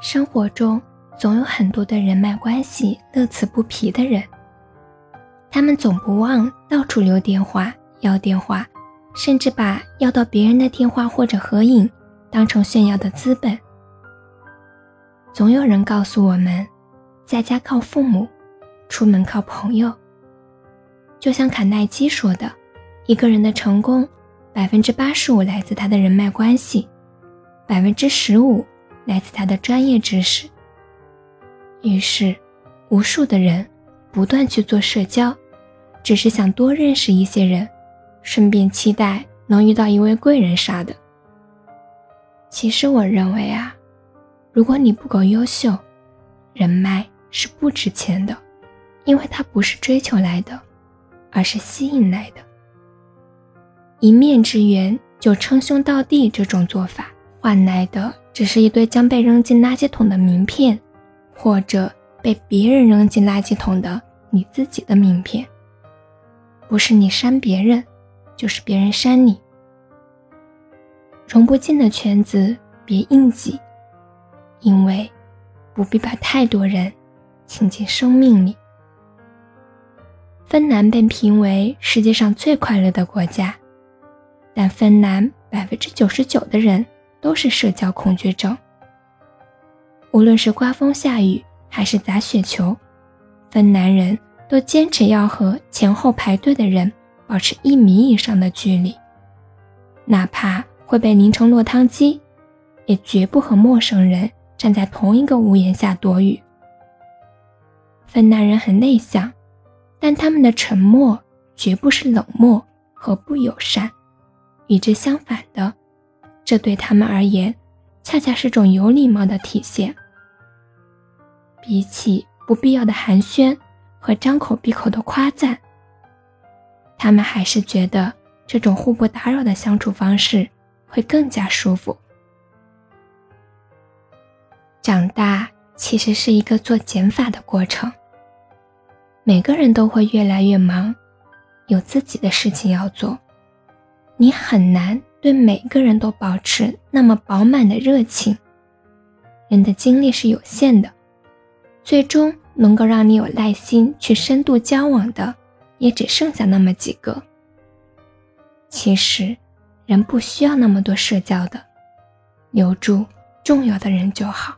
生活中总有很多的人脉关系乐此不疲的人，他们总不忘到处留电话、要电话，甚至把要到别人的电话或者合影当成炫耀的资本。总有人告诉我们，在家靠父母，出门靠朋友。就像卡耐基说的，一个人的成功，百分之八十五来自他的人脉关系，百分之十五。来自他的专业知识。于是，无数的人不断去做社交，只是想多认识一些人，顺便期待能遇到一位贵人啥的。其实，我认为啊，如果你不够优秀，人脉是不值钱的，因为它不是追求来的，而是吸引来的。一面之缘就称兄道弟这种做法换来的。只是一堆将被扔进垃圾桶的名片，或者被别人扔进垃圾桶的你自己的名片。不是你删别人，就是别人删你。融不进的圈子别硬挤，因为不必把太多人请进生命里。芬兰被评为世界上最快乐的国家，但芬兰百分之九十九的人。都是社交恐惧症。无论是刮风下雨还是砸雪球，芬兰人都坚持要和前后排队的人保持一米以上的距离，哪怕会被淋成落汤鸡，也绝不和陌生人站在同一个屋檐下躲雨。芬兰人很内向，但他们的沉默绝不是冷漠和不友善，与之相反的。这对他们而言，恰恰是种有礼貌的体现。比起不必要的寒暄和张口闭口的夸赞，他们还是觉得这种互不打扰的相处方式会更加舒服。长大其实是一个做减法的过程。每个人都会越来越忙，有自己的事情要做，你很难。对每个人都保持那么饱满的热情，人的精力是有限的，最终能够让你有耐心去深度交往的，也只剩下那么几个。其实，人不需要那么多社交的，留住重要的人就好。